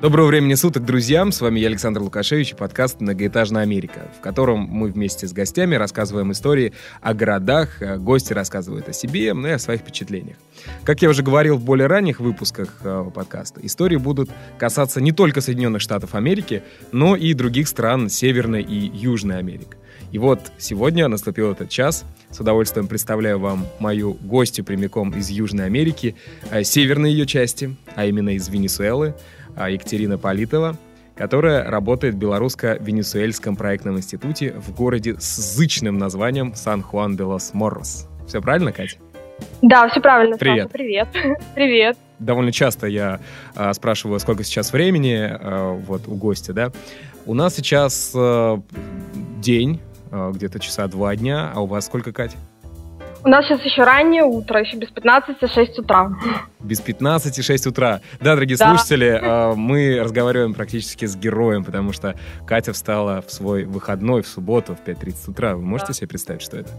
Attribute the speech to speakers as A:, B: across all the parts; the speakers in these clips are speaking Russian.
A: Доброго времени суток, друзья! С вами я, Александр Лукашевич, и подкаст «Многоэтажная Америка», в котором мы вместе с гостями рассказываем истории о городах, а гости рассказывают о себе, ну и о своих впечатлениях. Как я уже говорил в более ранних выпусках э, подкаста, истории будут касаться не только Соединенных Штатов Америки, но и других стран Северной и Южной Америки. И вот сегодня наступил этот час. С удовольствием представляю вам мою гостью прямиком из Южной Америки, э, северной ее части, а именно из Венесуэлы, Екатерина Политова, которая работает в Белорусско-Венесуэльском проектном институте в городе с зычным названием Сан-Хуан-де-Лос-Моррос. Все правильно, Катя?
B: Да, все правильно.
A: Привет.
B: Саша, привет. привет.
A: Довольно часто я а, спрашиваю, сколько сейчас времени а, вот у гостя, да. У нас сейчас а, день, а, где-то часа два дня, а у вас сколько, Катя?
B: У нас сейчас еще раннее утро, еще без 15 6 утра.
A: Без 15 6 утра. Да, дорогие
B: Да.
A: слушатели, э, мы разговариваем практически с героем, потому что Катя встала в свой выходной в субботу в 5.30 утра. Вы можете
B: Да.
A: себе представить, что это?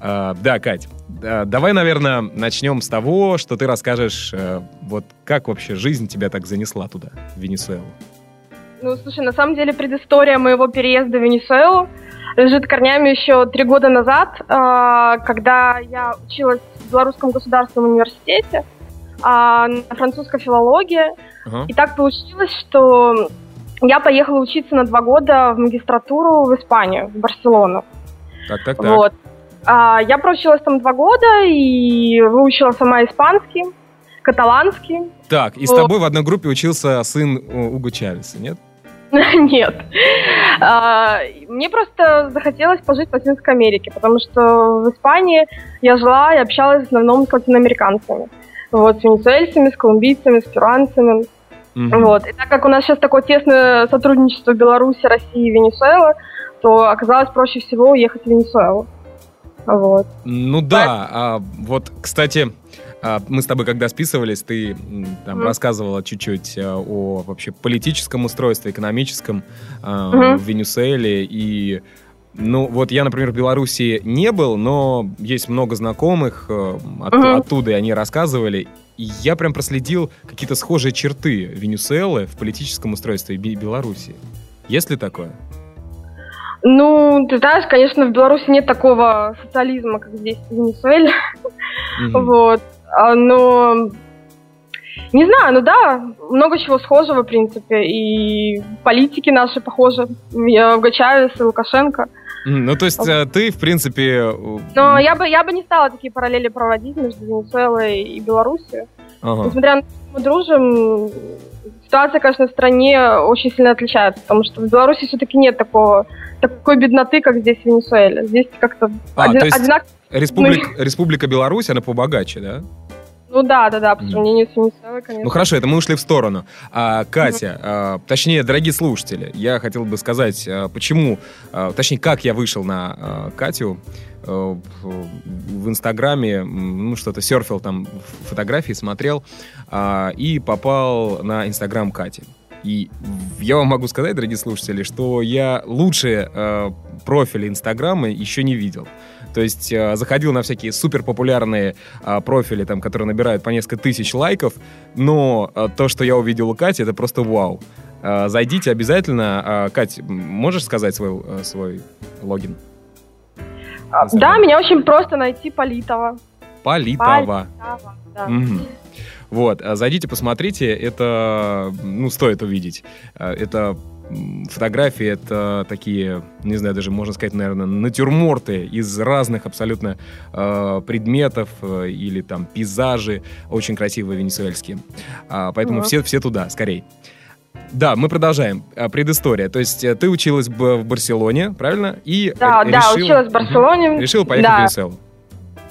A: А, Да, Кать, да, давай, наверное, начнем с того, что ты расскажешь, э, вот как вообще жизнь тебя так занесла туда, в Венесуэлу.
B: Ну, слушай, на самом деле предыстория моего переезда в Венесуэлу лежит корнями еще три года назад, а, когда я училась в Белорусском государственном университете а, на французской филологии.
A: Ага.
B: И так получилось, что я поехала учиться на два года в магистратуру в Испанию, в Барселону.
A: Так, так, так.
B: Вот. А, я проучилась там два года и выучила сама испанский, каталанский.
A: Так, и с
B: Вот.
A: тобой в одной группе учился сын э, Уго Чавеса, нет?
B: Нет. А, Мне просто захотелось пожить в Латинской Америке, потому что в Испании я жила и общалась в основном с латиноамериканцами. Вот, с венесуэльцами, с колумбийцами, с перуанцами.
A: Мгм.
B: Вот. И так как у нас сейчас такое тесное сотрудничество Беларуси, России и Венесуэлы, то оказалось проще всего уехать в Венесуэлу. Вот.
A: Ну да, а, вот, кстати, мы с тобой когда списывались, ты там
B: Мгм.
A: рассказывала чуть-чуть а, о вообще политическом устройстве, экономическом а,
B: Мгм.
A: в Венесуэле и ну, вот я, например, в Беларуси не был, но есть много знакомых э, от-
B: Мгм.
A: оттуда, и они рассказывали. И я прям проследил какие-то схожие черты Венесуэлы в политическом устройстве Бе- Беларуси. Есть ли такое?
B: Ну, ты знаешь, конечно, в Беларуси нет такого социализма, как здесь в Венесуэле.
A: Мгм.
B: Вот. А, Но не знаю, ну да, много чего схожего, в принципе. И политики наши похожи. Чавес и Лукашенко.
A: Ну, то есть э, ты, в принципе... э,
B: Но я бы, я бы не стала такие параллели проводить между Венесуэлой и Белоруссией.
A: ага.
B: Несмотря на то, что мы дружим, ситуация, конечно, в стране очень сильно отличается, потому что в Беларуси все-таки нет такого, такой бедноты, как здесь в Венесуэле. Здесь как-то
A: А,
B: один-
A: есть
B: одинаково.
A: Республика, Республика Беларусь, она побогаче, да?
B: Ну да, да, да, по сравнению с Венесуэлой, конечно.
A: Ну хорошо, это мы ушли в сторону. А, Катя, а, точнее, дорогие слушатели, я хотел бы сказать, а, почему, а, точнее, как я вышел на а, Катю а, в Инстаграме, ну что-то серфил там фотографии, смотрел а, и попал на Инстаграм Кати. И я вам могу сказать, дорогие слушатели, что я лучшие э, профили Инстаграма еще не видел. То есть э, заходил на всякие супер популярные а, профили, там, которые набирают по несколько тысяч лайков, но а, то, что я увидел у Кати, это просто вау. А, зайдите обязательно. А, Кать, можешь сказать свой, э, свой логин?
B: А, Да, меня очень просто найти Политова.
A: Политова.
B: Политова, да.
A: Мгм. Вот, а, зайдите, посмотрите, это, ну, стоит увидеть. А, Это фотографии, это такие, не знаю, даже можно сказать, наверное, натюрморты из разных абсолютно э, предметов э, или там пейзажи, очень красивые венесуэльские. А, поэтому все, все туда, скорей. Да, мы продолжаем. А, Предыстория. То есть э, ты училась в Барселоне, правильно? И
B: Да,
A: р-
B: да,
A: решила-
B: училась в. Барселоне.
A: Решила поехать в
B: Да.
A: Венесуэлу.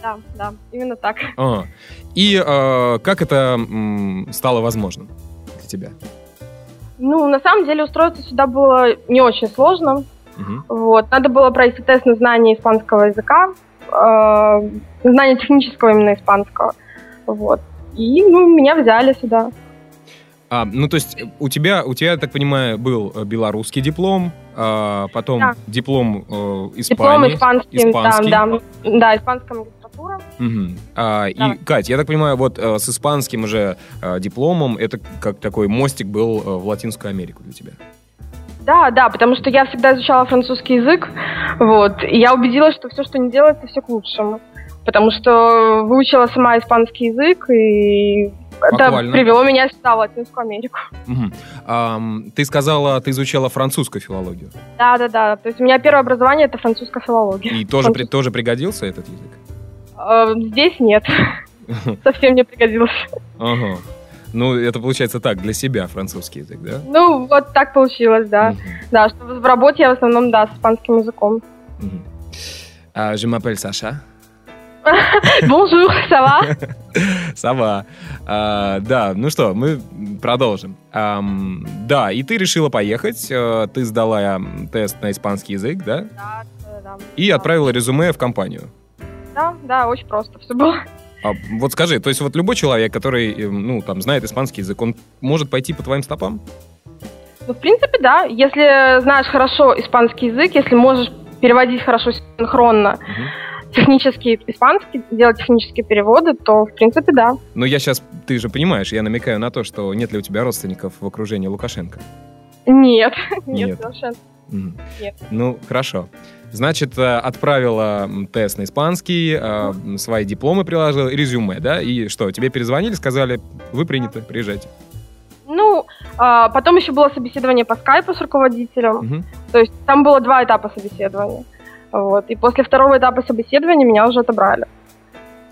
B: Да, да, именно так.
A: Ага. И э, как это м, стало возможным для тебя?
B: Ну, на самом деле устроиться сюда было не очень сложно.
A: Мгм.
B: Вот. Надо было пройти тест на знание испанского языка, э, знание технического именно испанского. Вот. И, ну, меня взяли сюда.
A: А, ну, то есть у тебя, у тебя, я так понимаю, был э, белорусский диплом, а потом
B: Да.
A: диплом э,
B: Диплом
A: Испании.
B: испанский,
A: испанский.
B: да, да. Да, испанская магистратура.
A: Мгм. А,
B: Да.
A: И, Кать, я так понимаю, вот э, с испанским уже э, дипломом это как такой мостик был э, в Латинскую Америку для тебя.
B: Да, да, потому что я всегда изучала французский язык, вот, и я убедилась, что все, что не делается, все к лучшему. Потому что выучила сама испанский язык, и это
A: Похвально.
B: привело меня сюда, в Латинскую Америку.
A: Мгм. Ам, ты сказала, ты изучала французскую филологию.
B: Да, да, да. То есть у меня первое образование это французская филология.
A: И тоже, при- тоже пригодился этот язык?
B: Э, Здесь нет. Совсем не пригодилось.
A: Ага. Ну, это получается так, для себя французский язык, да?
B: Ну, вот так получилось, да. Да, что в работе я в основном, да, с испанским языком.
A: А, Je m'appelle Саша.
B: Bonjour, ça va?
A: Сова. А, да, ну что, мы продолжим. Ам, да, и ты решила поехать, э, ты сдала тест на испанский язык, да?
B: Да, да,
A: И отправила резюме в компанию.
B: Да, да, очень просто все было.
A: А вот скажи, то есть вот любой человек, который, э, ну, там, знает испанский язык, он может пойти по твоим стопам?
B: Ну, в принципе, да. Если знаешь хорошо испанский язык, если можешь переводить хорошо синхронно
A: Мгм.
B: технический испанский, делать технические переводы, то, в принципе, да.
A: Но я сейчас, ты же понимаешь, я намекаю на то, что нет ли у тебя родственников в окружении Лукашенко?
B: Нет, нет,
A: Нет.
B: совершенно.
A: Мгм.
B: Нет.
A: Ну, хорошо. Значит, э, отправила тест на испанский, э, свои дипломы приложила, резюме, да? И что, тебе перезвонили, сказали, вы приняты, приезжайте.
B: Ну, а, потом еще было собеседование по скайпу с руководителем.
A: Мгм.
B: То есть там было два этапа собеседования. Вот. И после второго этапа собеседования меня уже отобрали.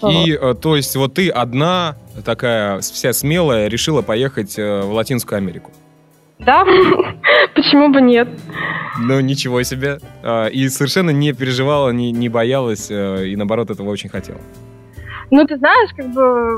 A: И, э, то есть, вот ты одна, такая вся смелая, решила поехать в Латинскую Америку.
B: Да, почему бы нет?
A: Ну, ничего себе. А, И совершенно не переживала, не, не боялась, э, и наоборот, этого очень хотела.
B: Ну, ты знаешь, как бы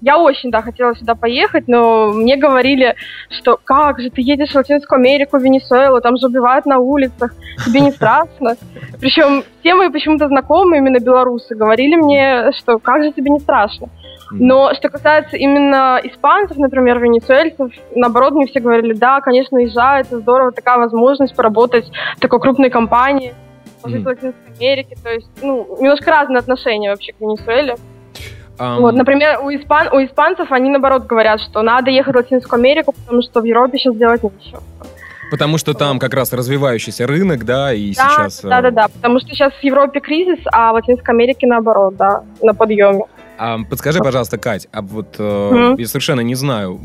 B: я очень, да, хотела сюда поехать, но мне говорили, что как же ты едешь в Латинскую Америку, в Венесуэлу, там же убивают на улицах, тебе не страшно. Причем все мои почему-то знакомые, именно белорусы, говорили мне, что как же тебе не страшно. Но что касается именно испанцев, например, венесуэльцев, наоборот, мне все говорили, да, конечно, езжай, это здорово, такая возможность поработать в такой крупной компании, пожить
A: Мгм.
B: в Латинской Америке, то есть, ну, немножко разные отношения вообще к Венесуэле.
A: Ам,
B: Вот, например, у, испан- у испанцев они, наоборот, говорят, что надо ехать в Латинскую Америку, потому что в Европе сейчас делать нечего.
A: Потому что там как раз развивающийся рынок, да, и
B: Да,
A: сейчас... э,
B: да, да, да, потому что сейчас в Европе кризис, а в Латинской Америке, наоборот, да, на подъеме.
A: А, подскажи, пожалуйста, Кать, а вот э,
B: Мгм.
A: я совершенно не знаю,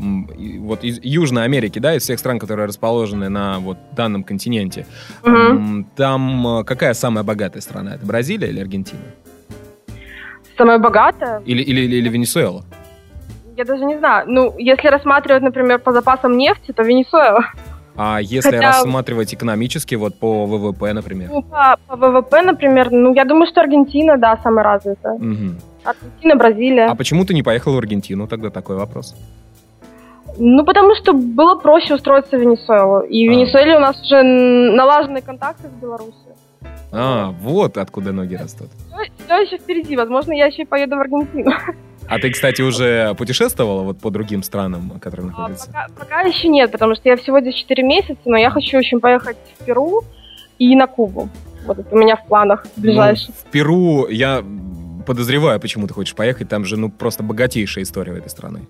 A: вот из Южной Америки, да, из всех стран, которые расположены на вот данном континенте,
B: Мгм.
A: м, там э, какая самая богатая страна? Это Бразилия или Аргентина?
B: Самое богатое,
A: Или, или, или, или Венесуэла?
B: я даже не знаю, ну, если рассматривать, например, по запасам нефти, то Венесуэла.
A: А если
B: Хотя-
A: рассматривать экономически, вот по ВВП, например?
B: Ну, по, по ВВП, например, ну, я думаю, что Аргентина, да, самая развитая.
A: Мгм.
B: Аргентина, Бразилия.
A: А почему ты не поехал в Аргентину? Тогда такой вопрос.
B: Ну, потому что было проще устроиться в Венесуэлу. И в
A: А.
B: Венесуэле у нас уже налажены контакты с Беларусью.
A: А, вот откуда ноги растут.
B: Все еще впереди. Возможно, я еще и поеду в Аргентину.
A: А ты, кстати, уже путешествовала вот по другим странам, которые
B: А
A: находятся?
B: пока, пока еще нет, потому что я всего здесь 4 месяца, но я хочу очень поехать в Перу и на Кубу. Вот это у меня в планах ближайших.
A: Ну, в Перу я подозреваю, почему ты хочешь поехать. Там же, ну, просто богатейшая история в этой страны.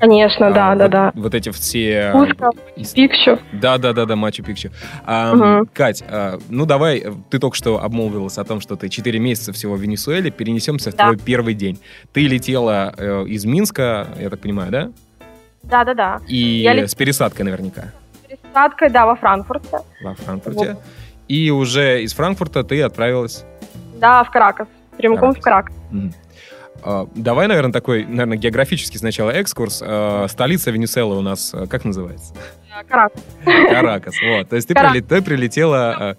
B: Конечно, да,
A: А,
B: да,
A: вот,
B: да.
A: Вот эти все...
B: Куско,
A: ис-
B: Пикчу.
A: Да, да, да, да, Мачу Пикчу. А,
B: Мгм.
A: Кать, а, ну давай, э, ты только что обмолвилась о том, что ты 4 месяца всего в Венесуэле, перенесемся в
B: Да.
A: твой первый день. Ты летела э, из Минска, я так понимаю, да?
B: Да, да, да.
A: И
B: Я
A: с пересадкой наверняка
B: Пересадкой, да, во Франкфурте.
A: во Франкфурте. И уже из Франкфурта ты отправилась...
B: Да, в Каракас. Прямиком в.
A: Мгм. А, Давай, наверное, такой, наверное, географический сначала экскурс. А, Столица Венесуэлы у нас э, как называется?
B: Каракас.
A: Каракас. Вот. То есть ты,
B: Кара-
A: приле- ты прилетела...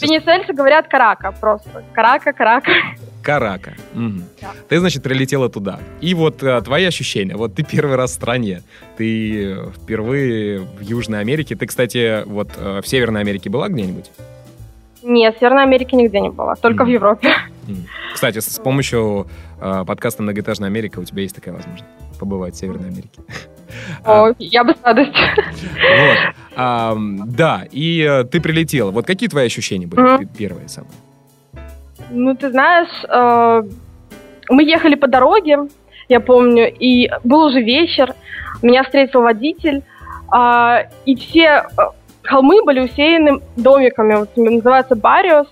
B: Венесуэльцы говорят Карака просто. Карака, Карака.
A: Карака. Мгм.
B: Да.
A: Ты, значит, прилетела туда. И вот э, твои ощущения. Вот ты первый раз в стране. Ты э, впервые в Южной Америке. Ты, кстати, вот э, в Северной Америке была где-нибудь?
B: Нет, в Северной Америке нигде не была, только
A: Мгм.
B: в Европе.
A: Кстати, с помощью э, подкаста «Многоэтажная Америка» у тебя есть такая возможность побывать в Северной Америке.
B: О, я бы с радостью.
A: Вот. А, да, и э, ты прилетела. Вот какие твои ощущения были первые самые?
B: Ну, ты знаешь, э, мы ехали по дороге, я помню, и был уже вечер, меня встретил водитель, а, и все э, холмы были усеяны домиками, вот называется Бариос,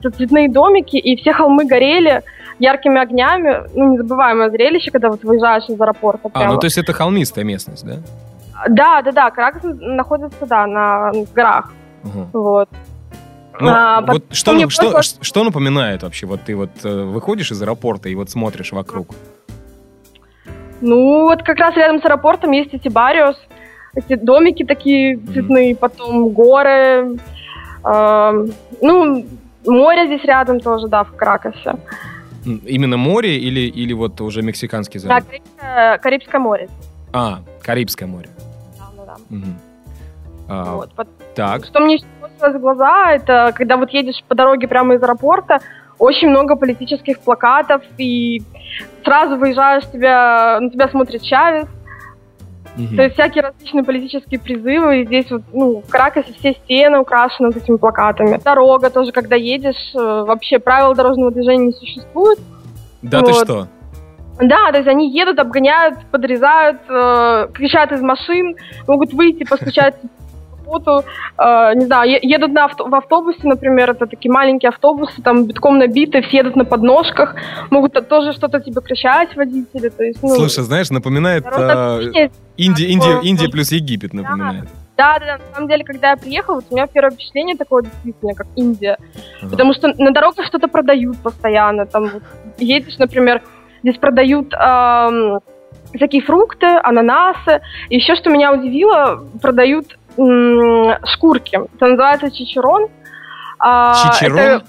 B: это цветные домики, и все холмы горели яркими огнями, ну, незабываемое зрелище, когда вот выезжаешь из аэропорта.
A: А,
B: прямо.
A: ну то есть это холмистая местность, да?
B: Да, да, да, Каракас находится, да, на горах,
A: Ага.
B: вот.
A: Ну,
B: А,
A: вот
B: потом
A: что, ну, что,
B: просто-
A: что напоминает вообще? Вот ты вот э, выходишь из аэропорта и вот смотришь вокруг.
B: Ну, вот как раз рядом с аэропортом есть эти бариос, эти домики такие цветные, потом горы, эм, ну, море здесь рядом тоже, да, в Кракосе.
A: Именно море или, или вот уже Мексиканский
B: Да,
A: залив?
B: Карибское, Карибское море.
A: А, Карибское море.
B: Да, да, да.
A: Мгм. А,
B: Вот.
A: Так.
B: Что мне еще бросилось в глаза, это когда вот едешь по дороге прямо из аэропорта, очень много политических плакатов, и сразу выезжаешь, тебя, на тебя смотрит Чавес,
A: Мгм.
B: То есть всякие различные политические призывы. И здесь вот, ну, в Каракасе все стены украшены вот этими плакатами. Дорога тоже, когда едешь, э, вообще правил дорожного движения не существует.
A: Да ты
B: вот.
A: что?
B: Да, то есть они едут, обгоняют, подрезают, э, кричат из машин, могут выйти, постучать по капоту, э, не знаю, едут на авто- в автобусе, например, это такие маленькие автобусы, там битком набиты, все едут на подножках, могут то- тоже что-то тебе кричать водители, то есть, ну...
A: Слушай, знаешь, напоминает
B: дорожное
A: э, Индия,
B: такое,
A: Индия, Индия
B: ну,
A: плюс Египет напоминает.
B: Да, да, да. На самом деле, когда я приехала, вот у меня первое впечатление такое действительно, как Индия.
A: Ага.
B: Потому что на дорогах что-то продают постоянно. Там вот едешь, например, здесь продают ам, всякие фрукты, ананасы. И еще, что меня удивило, продают м, шкурки. Это называется чичерон. А,
A: Чичерон?
B: это-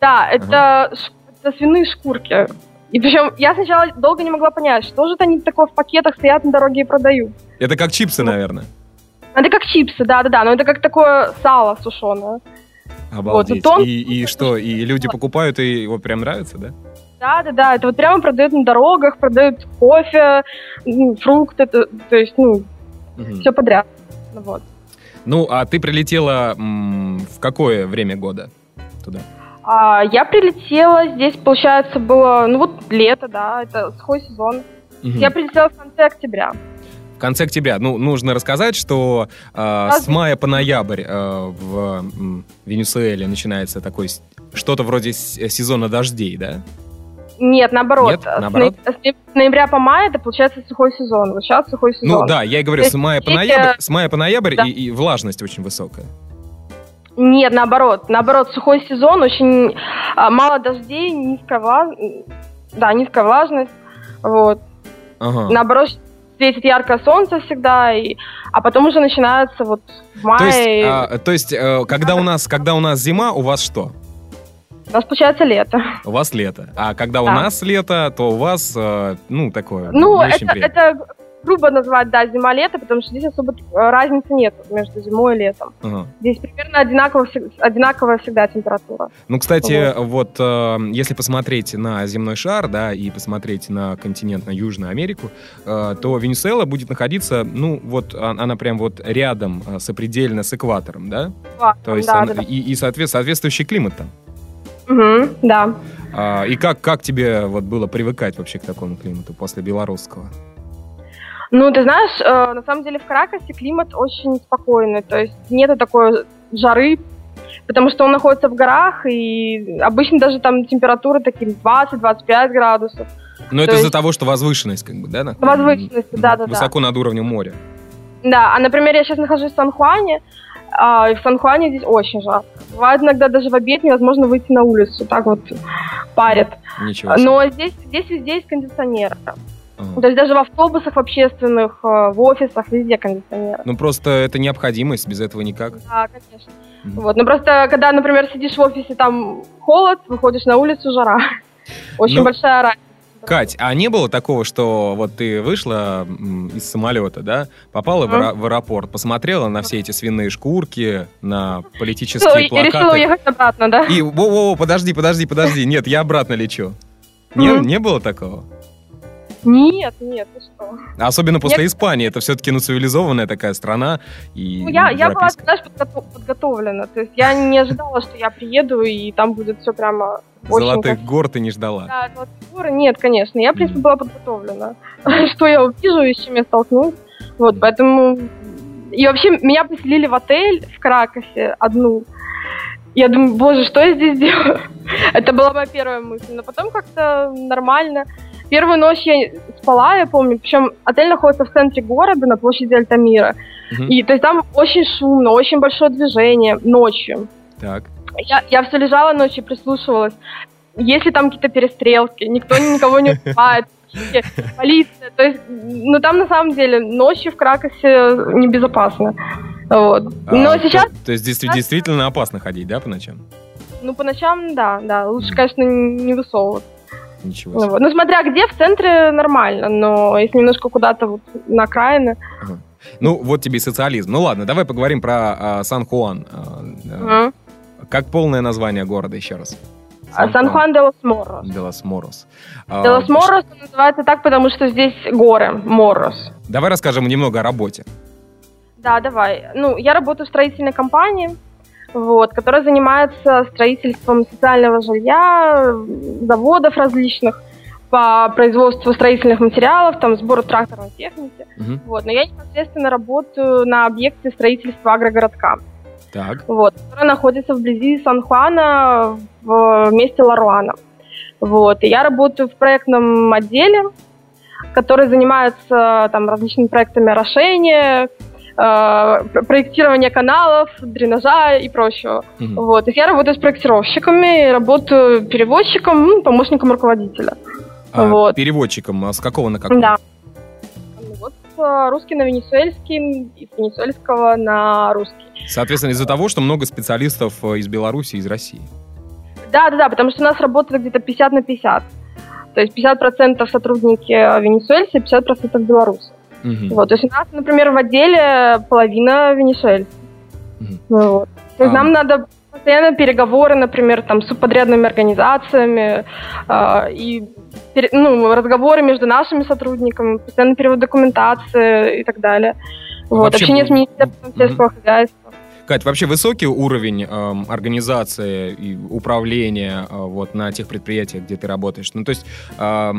B: да, это, ш- это свиные шкурки. И причем я сначала долго не могла понять, что же это они такое в пакетах стоят на дороге и продают.
A: Это как чипсы, наверное.
B: Это как чипсы, да-да-да, но это как такое сало сушеное.
A: Обалдеть.
B: тон-
A: И, и что, и люди покупают, и его прям нравится, да?
B: Да-да-да, это вот прямо продают на дорогах, продают кофе, фрукты, то, то есть, ну,
A: Мгм.
B: все подряд. Ну Вот.
A: Ну, а ты прилетела м, в какое время года туда?
B: А, я прилетела, здесь, получается, было, ну вот лето, да, это сухой сезон.
A: Мгм.
B: Я прилетела в конце октября.
A: В конце октября. Ну, нужно рассказать, что э, с мая по ноябрь э, в Венесуэле начинается такой что-то вроде сезона дождей, да?
B: Нет, наоборот.
A: Нет, наоборот?
B: С ноября по май это, получается, сухой сезон. Вот сейчас сухой сезон.
A: Ну да, я и говорю, с мая по ноябрь, с мая по ноябрь
B: да.
A: и, и влажность очень высокая.
B: Нет, наоборот. Наоборот, сухой сезон, очень а, мало дождей, низкая влажность. Да, низкая влажность. Вот.
A: Ага.
B: наоборот, светит яркое солнце всегда, и, а потом уже начинается вот в
A: То есть, а, то есть э, когда, у нас, когда у нас зима, у вас что?
B: у нас получается лето.
A: У вас лето. А когда у
B: Да.
A: нас лето, то у вас, э, ну, такое,
B: Ну, это, это грубо назвать, да, зима-лето, потому что здесь особо э, разницы нет между зимой и летом.
A: Ага.
B: Здесь примерно одинаково, одинаковая всегда температура.
A: Ну, кстати, вот э, если посмотреть на земной шар, да, и посмотреть на континент, на Южную Америку, э, то Венесуэла будет находиться, ну, вот а- она прям вот рядом, э, сопредельно с экватором, да? То есть
B: да,
A: она-
B: да, да.
A: и, и соответ- соответствующий климат там.
B: Мгм, да.
A: А, и как, как тебе вот было привыкать вообще к такому климату после белорусского?
B: Ну, ты знаешь, э, на самом деле в Каракасе климат очень спокойный, то есть нету такой жары, потому что он находится в горах, и обычно даже там температуры такие 20-25 градусов.
A: Но это
B: То
A: из-за
B: есть-
A: того, что возвышенность, как бы, да? на-
B: Возвышенность,
A: м,
B: да-да-да.
A: Высоко над уровнем моря.
B: Да, а, например, я сейчас нахожусь в Сан-Хуане, а, и в Сан-Хуане здесь очень жарко. Бывает иногда даже в обед невозможно выйти на улицу, так вот парит.
A: Ничего себе.
B: Но здесь, здесь везде есть кондиционеры. То есть даже в автобусах, в общественных, э, в офисах, везде кондиционеры.
A: Ну, просто это необходимость, без этого никак.
B: Да, конечно.
A: Мгм.
B: Вот, ну просто, когда, например, сидишь в офисе, там холод, выходишь на улицу, жара. Очень
A: Ну,
B: большая разница.
A: Кать, а не было такого, что вот ты вышла из самолета, да, попала в, аэро- в аэропорт, посмотрела на все эти свиные шкурки, на политические плакаты.
B: И решила уехать обратно, да?
A: И, во-во, подожди, подожди, подожди, нет, я обратно лечу. Не, не было такого?
B: Нет, нет, ты что.
A: Особенно после нет. Испании. Это все-таки ну, цивилизованная такая страна. И
B: ну, я, я была, знаешь, подготов, подготовлена. То есть я не ожидала, что я приеду, и там будет все прямо
A: Золотых очень... гор ты не ждала?
B: Да, золотых гор нет, конечно. Я, в принципе, была подготовлена. что я увижу и с чем я столкнусь. Вот, поэтому... И вообще, меня поселили в отель в Кракосе одну. Я думаю, боже, что я здесь делаю? Это была моя первая мысль. Но потом как-то нормально. Первую ночь я спала, я помню, причем отель находится в центре города, на площади Альтамира. Угу. И то есть там очень шумно, очень большое движение ночью.
A: Так.
B: Я, я все лежала ночью прислушивалась. Если там какие-то перестрелки, никто никого не убивает, полиция. То есть, ну там на самом деле ночью в Кракосе небезопасно. Вот. А, Но сейчас...
A: То, то есть действительно, действительно опасно ходить, да, по ночам?
B: Ну, по ночам, да, да. Лучше, конечно, не высовываться.
A: Ничего ну себе.
B: Ну, смотря где, в центре нормально, но если немножко куда-то вот на окраины...
A: Ага. Ну, вот тебе и социализм. Ну ладно, давай поговорим про а, Сан-Хуан. А, угу. Как полное название города еще раз?
B: Сан-Хуан де лос Морос.
A: Де лос Морос.
B: Де лос Морос называется так, потому что здесь горы, Морос.
A: Давай расскажем немного о работе.
B: Да, давай. Ну, я работаю в строительной компании вот, которая занимается строительством социального жилья, заводов различных по производству строительных материалов, там, сбору тракторной техники. Угу. Вот, но я непосредственно работаю на объекте строительства агрогородка.
A: Так.
B: Вот, который находится вблизи Сан-Хуана в месте Ларуана. Вот, и я работаю в проектном отделе, который занимается там различными проектами орошения, проектирования каналов, дренажа и прочего. Угу. Вот. Есть я работаю с проектировщиками, работаю переводчиком, ну, помощником руководителя.
A: А, вот. Переводчиком а с какого на какой?
B: Да. Вот русский на венесуэльский, из венесуэльского на русский.
A: Соответственно, из-за того, что много специалистов э, из Беларуси и из России.
B: Да, да, да, потому что у нас работает где-то 50 на 50. То есть 50% сотрудники венесуэльцы, 50% белорусы. Угу. Вот, то есть у нас, например, в отделе половина венесуэльцев. Угу. Вот. То есть а. нам надо постоянно переговоры, например, там, с субподрядными организациями э, и ну, разговоры между нашими сотрудниками, постоянно перевод документации и так далее. Вот. Вообще, Общение с Министерством сельского угу. хозяйства.
A: Кать, вообще высокий уровень э, организации и управления э, вот на тех предприятиях, где ты работаешь? Ну, то есть э,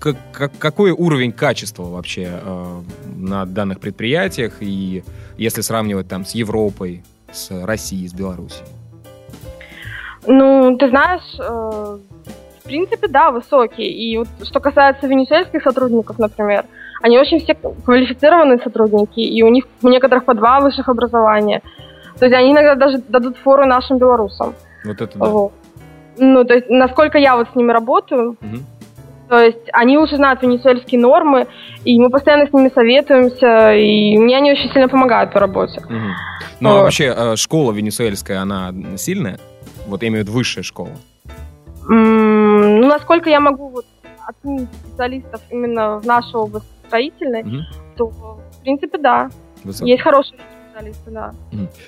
A: как, какой уровень качества вообще э, на данных предприятиях, и если сравнивать там с Европой, с Россией, с Белоруссией?
B: Ну, ты знаешь, э, в принципе, да, высокий. И вот что касается венесуэльских сотрудников, например, они очень все квалифицированные сотрудники, и у них у некоторых по два высших образования. То есть они иногда даже дадут фору нашим белорусам.
A: Вот это да.
B: Вот. Ну, то есть, насколько я вот с ними работаю, угу то есть они уже знают венесуэльские нормы, и мы постоянно с ними советуемся, и мне они очень сильно помогают по работе. Угу.
A: Ну, а вот. а вообще э, школа венесуэльская, она сильная? Вот я имею в виду высшая школа.
B: ну, насколько я могу вот, оценить специалистов именно в нашу область строительной, угу. то, в принципе, да. Высоко. Есть хорошие специалисты, да.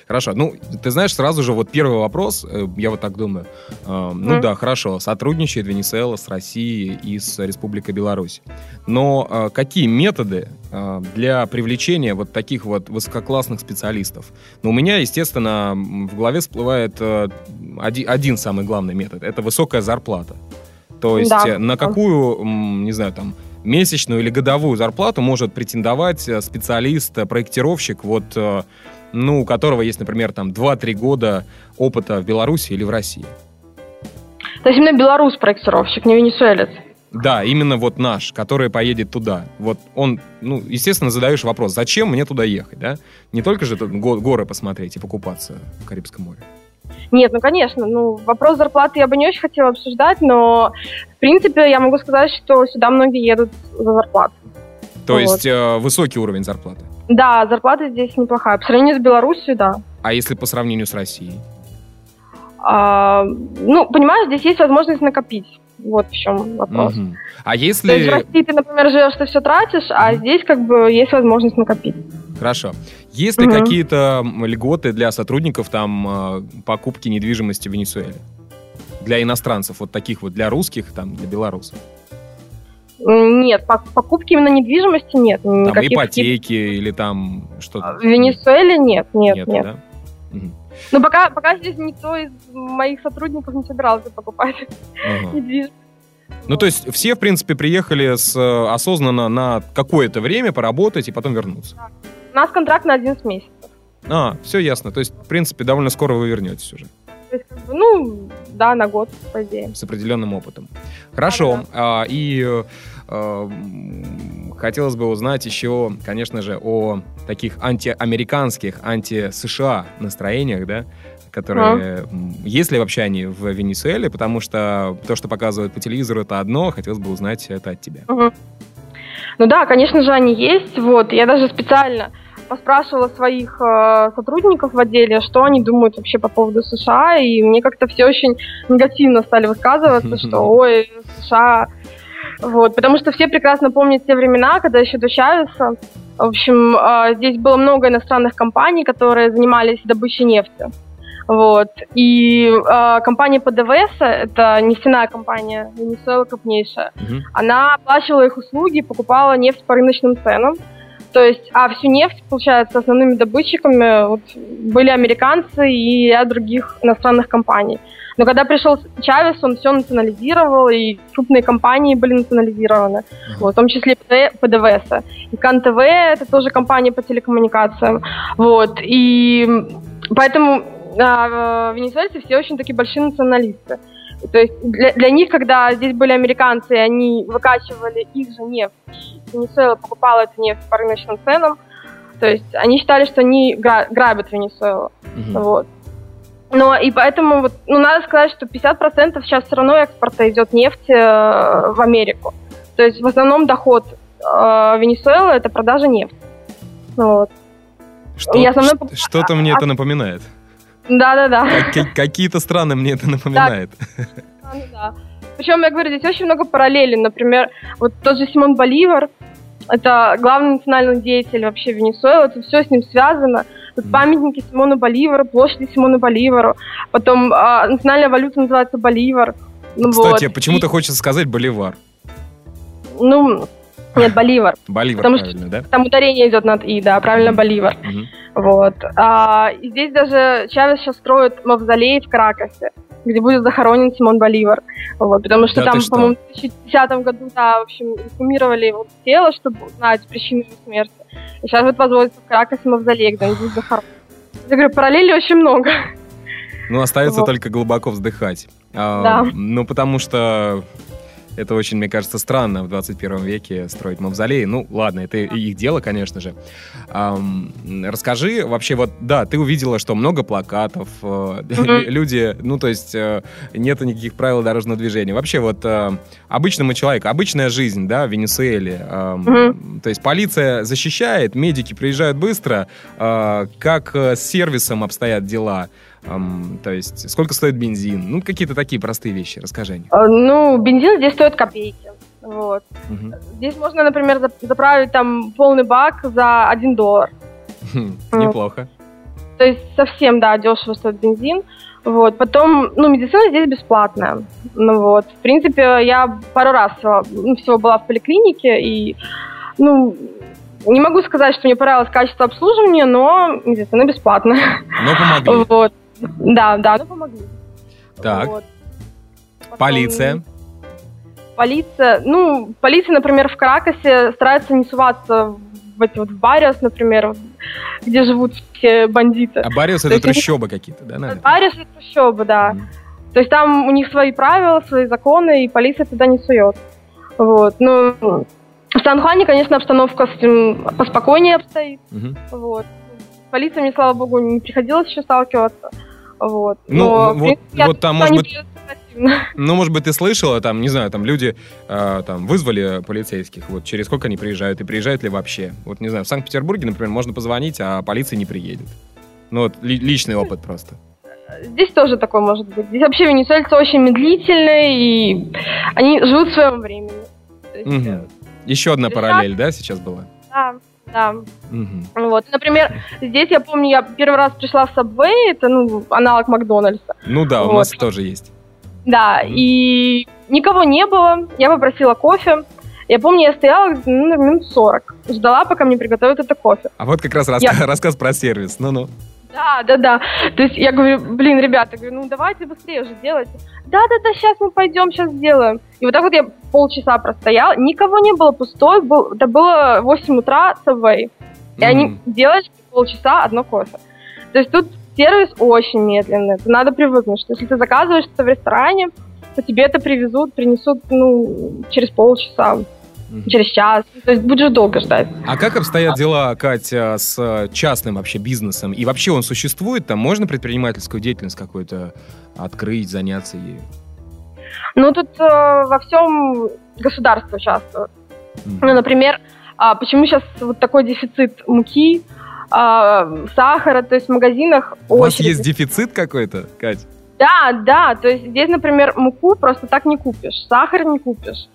A: Хорошо. Ну, ты знаешь, сразу же вот первый вопрос, э, я вот так думаю. Э, ну mm. да, хорошо, сотрудничает Венесуэла с Россией и с Республикой Беларусь. Но э, какие методы для привлечения вот таких вот высококлассных специалистов? Ну, у меня, естественно, в голове всплывает один, один самый главный метод. Это высокая зарплата. То есть да. на какую, не знаю, там, месячную или годовую зарплату может претендовать э, специалист, э, проектировщик, вот, э, ну, у которого есть, например, там 2-3 года опыта в Беларуси или в России.
B: То есть именно белорус проектировщик, не венесуэлец?
A: Да, именно вот наш, который поедет туда. Вот он, ну, естественно, задаешь вопрос, зачем мне туда ехать, да? Не только же горы посмотреть и покупаться в Карибском море.
B: Нет, ну конечно, ну вопрос зарплаты я бы не очень хотела обсуждать, но в принципе я могу сказать, что сюда многие едут за зарплату.
A: То вот. есть э, высокий уровень зарплаты?
B: Да, зарплата здесь неплохая. По сравнению с Беларусью, да.
A: А если по сравнению с Россией?
B: А, ну, понимаешь, здесь есть возможность накопить. Вот в чем вопрос.
A: Мгм. А если...
B: То есть в России ты, например, живешь, ты все тратишь, а здесь как бы есть возможность накопить.
A: Хорошо. Есть ли
B: Мгм.
A: какие-то льготы для сотрудников там э, покупки недвижимости в Венесуэле? Для иностранцев, вот таких вот, для русских, там, для белорусов.
B: Нет, по- покупки именно недвижимости нет.
A: Там
B: никаких
A: ипотеки или там что-то.
B: таких- В Венесуэле нет, нет,
A: Нету,
B: нет.
A: да? Мгм.
B: Ну пока, пока здесь никто из моих сотрудников не собирался покупать
A: Ага.
B: недвижимость.
A: Ну, то есть все, в принципе, приехали с, э, осознанно на какое-то время поработать и потом вернуться.
B: У нас контракт на 11 месяцев.
A: А, все ясно. То есть, в принципе, довольно скоро вы вернетесь уже
B: То есть, как бы, ну, да, на год, по идее.
A: с определенным опытом. Хорошо. А, и э, хотелось бы узнать еще, конечно же, о таких антиамериканских, анти-США настроениях, да, которые... м, Есть ли вообще они в Венесуэле? Потому что то, что показывают по телевизору, это одно. Хотелось бы узнать это от тебя.
B: Мгм. Ну да, конечно же, они есть. Вот, я даже специально поспрашивала своих э, сотрудников в отделе, что они думают вообще по поводу США, и мне как-то все очень негативно стали высказываться, что ой, США. Вот, потому что все прекрасно помнят те времена, когда еще до Чавеса. В общем, э, здесь было много иностранных компаний, которые занимались добычей нефти. Вот. И э, компания ПДВС, это нефтяная компания, Венесуэла крупнейшая,
A: Мгм.
B: она оплачивала их услуги, покупала нефть по рыночным ценам. То есть, а всю нефть, получается, основными добытчиками вот, были американцы и ряд других иностранных компаний. Но когда пришел Чавес, он все национализировал, и крупные компании были национализированы, вот, в том числе ПД- ПДВС. И КАН-ТВ — это тоже компания по телекоммуникациям. Вот, и поэтому а, венесуэльцы все очень такие большие националисты. То есть для, для них, когда здесь были американцы, они выкачивали их же нефть, и Венесуэла покупала эту нефть по рыночным ценам, то есть они считали, что они гра- грабят Венесуэлу.
A: Мгм.
B: Вот. Но и поэтому, вот, ну, надо сказать, что 50% сейчас все равно экспорта идет нефти э, в Америку. То есть в основном доход э, Венесуэлы это продажа нефти. Вот.
A: Что-
B: Я покупаю-
A: Что-то мне это напоминает.
B: Да-да-да.
A: Каки- Какие-то страны мне это напоминает.
B: Ну да. Причем, я говорю, здесь очень много параллелей. Например, вот тот же Симон Боливар, это главный национальный деятель вообще Венесуэлы, это все с ним связано. Тут памятники Симону Боливару, площади Симону Боливару. Потом а, национальная валюта называется Боливар. Ну,
A: Кстати,
B: вот.
A: почему-то
B: И-
A: хочется сказать боливар.
B: Ну, нет, Боливар.
A: Боливар,
B: Потому что-
A: правильно, да?
B: Там ударение идет над «и», да, правильно. Боливар.
A: Мгм.
B: Вот. А, и здесь даже Чавес сейчас строит мавзолей в Каракасе, где будет захоронен Симон Боливар. Вот, потому что
A: Да
B: там,
A: что?
B: по-моему, в 2010 году, да, в общем, информировали его тело, чтобы узнать причину его смерти. И сейчас вот возводится в Каракасе мавзолей, где он будет захоронен. Я говорю, параллелей очень много.
A: Ну, остается
B: Вот.
A: только глубоко вздыхать. А,
B: Да.
A: Ну, потому что это очень, мне кажется, странно в 21 веке строить мавзолеи. Ну, ладно, это их дело, конечно же. Ам, расскажи вообще, вот, да, ты увидела, что много плакатов, э,
B: Мгм.
A: люди, ну, то есть э, нет никаких правил дорожного движения. Вообще, вот, э, обычному человеку, обычная жизнь, да, в Венесуэле, ам,
B: Мгм.
A: то есть полиция защищает, медики приезжают быстро, э, как э, с сервисом обстоят дела, Ам, то есть сколько стоит бензин, ну, какие-то такие простые вещи, расскажи о.
B: А, Ну, бензин здесь стоит копейки. Вот.
A: Мгм.
B: Здесь можно, например, зап- заправить там полный бак за 1 доллар.
A: Хм, Неплохо.
B: То есть совсем, да, дешево стоит бензин. Вот. Потом, ну, медицина здесь бесплатная. Ну вот. В принципе, я пару раз всего, ну, всего была в поликлинике, и, ну, не могу сказать, что мне понравилось качество обслуживания, но медицина бесплатная.
A: Но помогли.
B: Вот. Да, да, ну помогли.
A: Так.
B: Вот. Потом-
A: Полиция.
B: Полиция, ну, полиция, например, в Каракасе старается не суваться в эти вот в Бариос, например, где живут все бандиты.
A: А Бариус
B: То
A: это
B: есть
A: трущобы какие-то, да, наверное?
B: Бариос это трущобы, да.
A: Мгм.
B: То есть там у них свои правила, свои законы, и полиция туда не сует. Вот. Ну, в Сан-Хуане, конечно, обстановка с этим поспокойнее обстоит.
A: Мгм.
B: Вот. С полицией мне, слава богу, не приходилось еще сталкиваться. Вот.
A: Ну,
B: Но,
A: вот-
B: принципе,
A: вот там, может быть-. Ну, может быть, ты слышала, там, не знаю, там люди э, там вызвали полицейских, вот через сколько они приезжают и приезжают ли вообще? Вот, не знаю, в Санкт-Петербурге, например, можно позвонить, а полиция не приедет. Ну, вот ли- личный опыт просто.
B: здесь тоже такое может быть. Здесь вообще венесуэльцы очень медлительные, и они живут в своем времени.
A: Есть, угу. Еще одна параллель, да, сейчас была?
B: Да, да. Угу. Вот, например, здесь я помню, я первый раз пришла в Subway, это ну аналог Макдональдса.
A: Ну да, вот. у нас тоже есть.
B: Да, угу. и никого не было. Я попросила кофе. Я помню, я стояла ну, минут 40, ждала, пока мне приготовят это кофе.
A: А вот как раз я... рассказ про сервис. Ну-ну.
B: Да, да, да. То есть я говорю, блин, ребята, говорю, ну давайте быстрее уже делайте. Да, да, да, сейчас мы пойдем, сейчас сделаем. И вот так вот я полчаса простоял, никого не было, пустой, был, это было 8 утра, Subway. И mm. они делали полчаса одно кофе. То есть тут сервис очень медленный, это надо привыкнуть, что если ты заказываешь что-то в ресторане, то тебе это привезут, принесут, ну, через полчаса через час. То есть будешь долго ждать.
A: А как обстоят дела, Катя, с частным вообще бизнесом? И вообще он существует? Там можно предпринимательскую деятельность какую-то открыть, заняться ею?
B: Ну, тут э, во всем государство участвует. Mm. Ну, например, э, почему сейчас вот такой дефицит муки, э, сахара, то есть в магазинах...
A: У очередь... вас есть дефицит какой-то, Катя?
B: Да, да, то есть здесь, например, муку просто так не купишь, сахар не купишь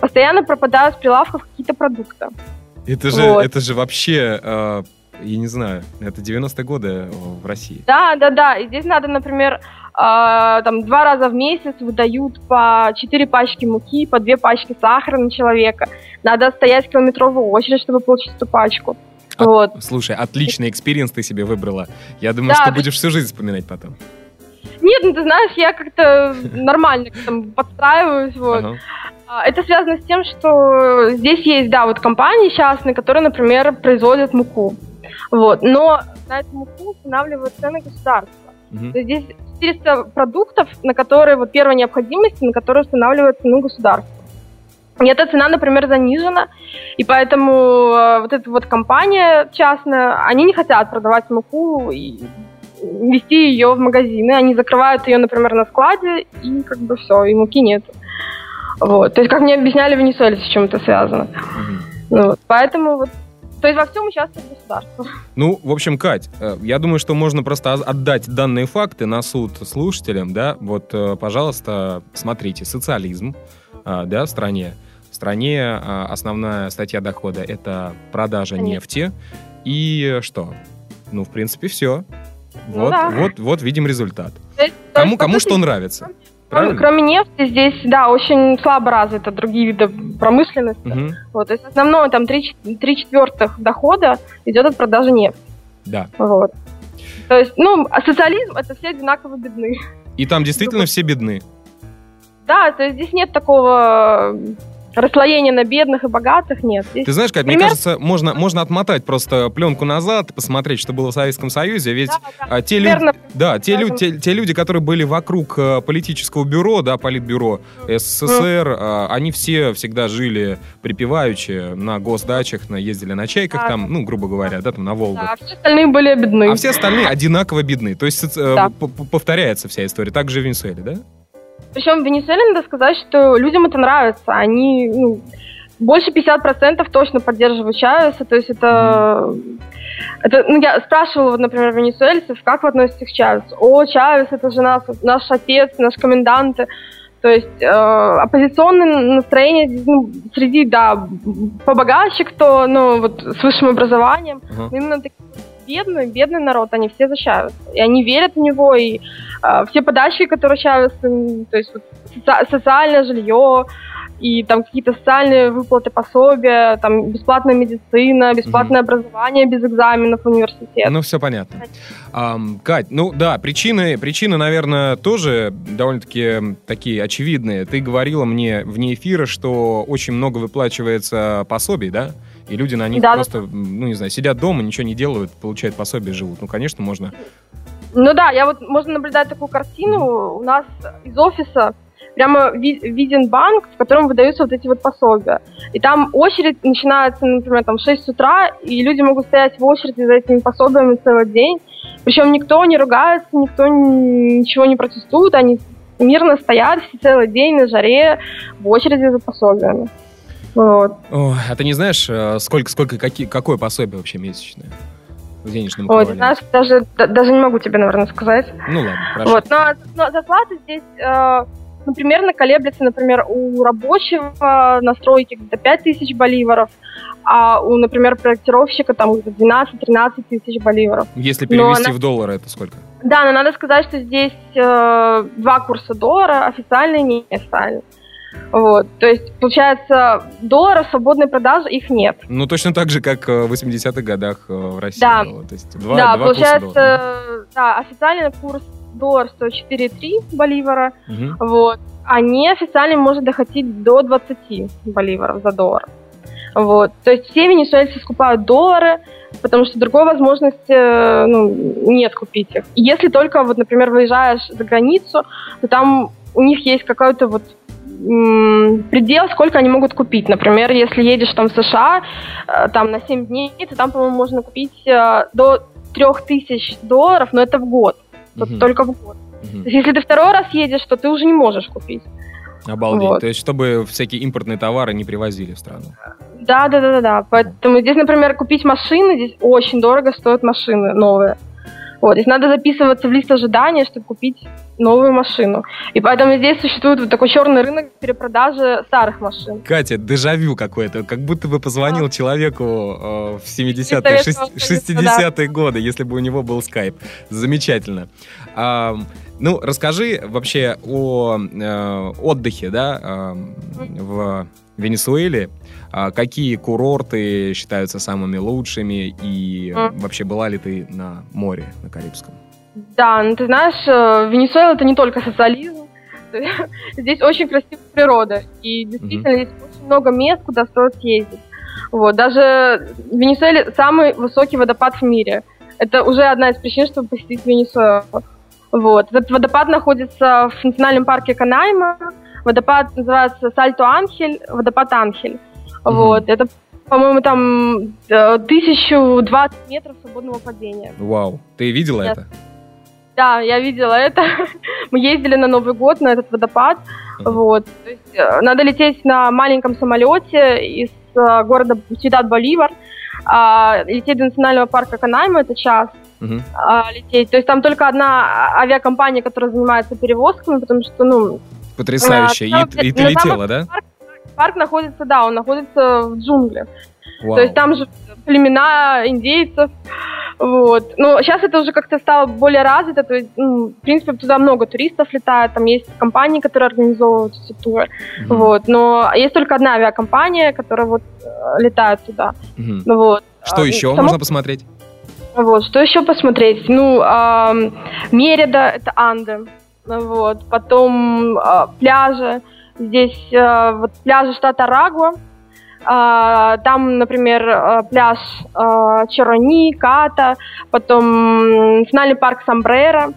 B: постоянно пропадают с прилавков какие-то продукты.
A: Это же, вот. это же вообще, э, я не знаю, это 90-е годы в России.
B: Да, да, да. И здесь надо, например, э, там два раза в месяц выдают по 4 пачки муки, по 2 пачки сахара на человека. Надо стоять в километровую очередь, чтобы получить эту пачку.
A: От, вот. Слушай, отличный experience ты себе выбрала. Я думаю, да, что будешь всю жизнь вспоминать потом.
B: Нет, ну ты знаешь, я как-то нормально этому подстраиваюсь. Вот. Ага. А, это связано с тем, что здесь есть, да, вот компании частные, которые, например, производят муку. Вот. Но на эту муку устанавливают цены государство. Угу. То есть здесь 400 продуктов, на которые, вот первой необходимости, на которые устанавливают цену государство. И эта цена, например, занижена, и поэтому э, вот эта вот компания частная, они не хотят продавать муку и вести ее в магазины, они закрывают ее, например, на складе, и как бы все, и муки нет. Вот. То есть, как мне объясняли, венесуэльцы с чем это связано. Ну, вот. Поэтому вот то есть во всем участвует государство.
A: Ну, в общем, Кать, э, я думаю, что можно просто отдать данные факты на суд слушателям, да, вот, э, пожалуйста, смотрите, социализм, э, да, в стране. В стране основная статья дохода — это продажа Конечно. нефти. И что? Ну, в принципе, все. Ну, вот, да. вот, вот видим результат. Есть, кому, кому что нравится.
B: Правильно? Кроме нефти, здесь, да, очень слабо развиты другие виды промышленности. Угу. Вот, то есть основное там три, три четвертых дохода идет от продажи нефти.
A: Да.
B: Вот. То есть, ну, а социализм это все одинаково бедны.
A: И там действительно все бедны.
B: Да, то есть здесь нет такого расслоения на бедных и богатых нет.
A: Здесь Ты знаешь, как Пример... мне кажется, можно, можно отмотать просто пленку назад, посмотреть, что было в Советском Союзе, ведь да, да. А, те, люди, да, те, лю, те, те люди, которые были вокруг а, политического бюро, да, политбюро СССР, mm. они все всегда жили припеваючи на госдачах, на, ездили на чайках да. там, ну, грубо говоря, да, там на Волгу. Да,
B: а все остальные были бедны.
A: А все остальные одинаково бедны. То есть э, да. повторяется вся история. Так же в Венесуэле, да?
B: Причем в Венесуэле надо сказать, что людям это нравится. Они ну, больше 50% точно поддерживают Чавеса. То есть это... это ну, я спрашивала, вот, например, венесуэльцев, как вы относитесь к Чавесу? О, Чавес, это же нас, наш отец, наш комендант. То есть э, оппозиционное настроение ну, среди, да, побогаче кто, ну, вот с высшим образованием. Uh-huh. Именно такие бедный, бедный народ, они все за Чавеса. И они верят в него, и э, все подачки, которые Чавес, то есть вот, соци- социальное жилье, и там какие-то социальные выплаты, пособия, там бесплатная медицина, бесплатное mm-hmm. образование без экзаменов в университет.
A: Ну, все понятно. Um, Кать, ну да, причины, причины, наверное, тоже довольно-таки такие очевидные. Ты говорила мне вне эфира, что очень много выплачивается пособий, да? И люди на них да, просто, ну, не знаю, сидят дома, ничего не делают, получают пособие, живут. Ну, конечно, можно...
B: Ну да, я вот, можно наблюдать такую картину. У нас из офиса прямо виден банк, в котором выдаются вот эти вот пособия. И там очередь начинается, например, там в 6 утра, и люди могут стоять в очереди за этими пособиями целый день. Причем никто не ругается, никто ничего не протестует, они мирно стоят все целый день на жаре в очереди за пособиями.
A: Вот. О, а ты не знаешь, э, сколько, сколько, какие, какое пособие вообще месячное? в денежном
B: Ой,
A: эквиваленте?
B: знаешь, даже, да- даже не могу тебе, наверное, сказать.
A: Ну ладно, хорошо.
B: Вот, но, но зарплата здесь, э, ну, примерно колеблется, например, у рабочего на стройке где-то 5 тысяч боливаров, а у, например, проектировщика там где-то 12-13 тысяч боливаров.
A: Если
B: но
A: перевести
B: она-
A: в доллары, это сколько?
B: Да, но надо сказать, что здесь э, два курса доллара, официальный и неофициальный. Вот, то есть, получается, доллара свободной продажи их нет.
A: Ну, точно так же, как э, в 80-х годах э, в России
B: Да.
A: было. То есть два,
B: да,
A: два курса
B: получается,
A: доллара.
B: да, официальный курс доллар стоит 4,3 боливара,
A: Мгм.
B: вот, а неофициальный может доходить до 20 боливаров за доллар. Вот, то есть все венесуэльцы скупают доллары, потому что другой возможности э, ну, нет купить их. Если только, вот, например, выезжаешь за границу, то там у них есть какой-то вот предел, сколько они могут купить. Например, если едешь там в США, э, там на 7 дней, то там, по-моему, можно купить э, до 3000 долларов, но это в год.
A: Мгм.
B: Только в год.
A: Мгм.
B: То есть, если ты второй раз едешь, то ты уже не можешь купить.
A: Обалдеть.
B: Вот.
A: То есть, чтобы всякие импортные товары не привозили в страну.
B: Да, да, да, да, да. Поэтому здесь, например, купить машины, здесь очень дорого стоят машины новые. Вот, здесь надо записываться в лист ожидания, чтобы купить новую машину. И поэтому здесь существует вот такой черный рынок перепродажи старых машин.
A: Катя, дежавю какое-то. Как будто бы позвонил человеку э, в 70-е,
B: Советского
A: шест-
B: Союза,
A: 60-е годы, если бы у него был скайп. Замечательно. А, ну, расскажи вообще о э, отдыхе, да, а, в Венесуэле. А какие курорты считаются самыми лучшими? И вообще была ли ты на море, на Карибском?
B: Да, ну ты знаешь, э, Венесуэла это не только социализм. Здесь очень красивая природа. И действительно, здесь очень много мест, куда стоит съездить. Вот, даже в Венесуэле самый высокий водопад в мире. Это уже одна из причин, чтобы посетить Венесуэлу. Вот. Этот водопад находится в национальном парке Канайма. Водопад называется Сальто Анхель, водопад Анхель.
A: Мгм.
B: Вот. Это, по-моему, там э, 1020 метров свободного падения.
A: Вау. Ты видела
B: Нет.
A: это?
B: Да, я видела это. Мы ездили на Новый год на этот водопад.
A: Мгм.
B: Вот. То есть, э, надо лететь на маленьком самолете из э, города Сидат Боливар, а, лететь до национального парка Канайма, это час
A: Мгм.
B: а, лететь. То есть там только одна авиакомпания, которая занимается перевозками, потому что, ну,
A: Потрясающе.
B: А,
A: И,
B: на
A: и ты
B: на
A: летела, да?
B: парк находится, да, он находится в джунглях.
A: Вау.
B: То есть там же племена индейцев. Вот. Но сейчас это уже как-то стало более развито. То есть, ну, в принципе, туда много туристов летает. Там есть компании, которые организовывают эти туры.
A: Мгм.
B: Вот. Но есть только одна авиакомпания, которая вот э, летает туда. Ну, вот.
A: Что
B: А,
A: еще
B: само-
A: можно посмотреть?
B: Вот. Что еще посмотреть? Ну, ам, Мерида — это Анды. Вот. Потом а, пляжи. Здесь а, вот пляжи штата Рагуа. А, там, например, а, пляж а, Чарони, Ката, потом м, национальный парк Самбрера,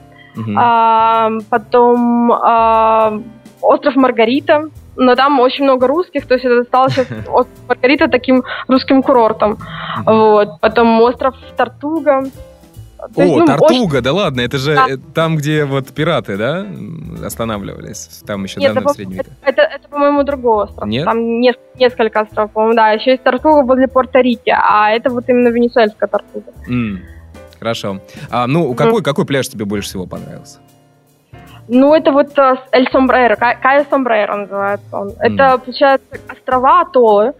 B: а, потом а, остров Маргарита. Но там очень много русских, то есть это стало сейчас остров Маргарита таким русским курортом. Вот. Потом остров Тартуга. То
A: О,
B: есть, ну,
A: Тартуга, да ладно, это же
B: Да.
A: э, там, где вот пираты, да, останавливались, там еще
B: Нет,
A: давно,
B: это,
A: в века.
B: это, это, по-моему, другой остров.
A: Нет?
B: Там нес- несколько островов, по-моему, да. Еще есть Тартуга возле Порто-Рике, а это вот именно венесуэльская Тартуга.
A: М, Хорошо. А, ну, какой, какой пляж тебе больше всего понравился?
B: Ну, это вот э, Эль Сомбреро, Ка- Кая Сомбреро называется он. Это, получается, острова, атоллы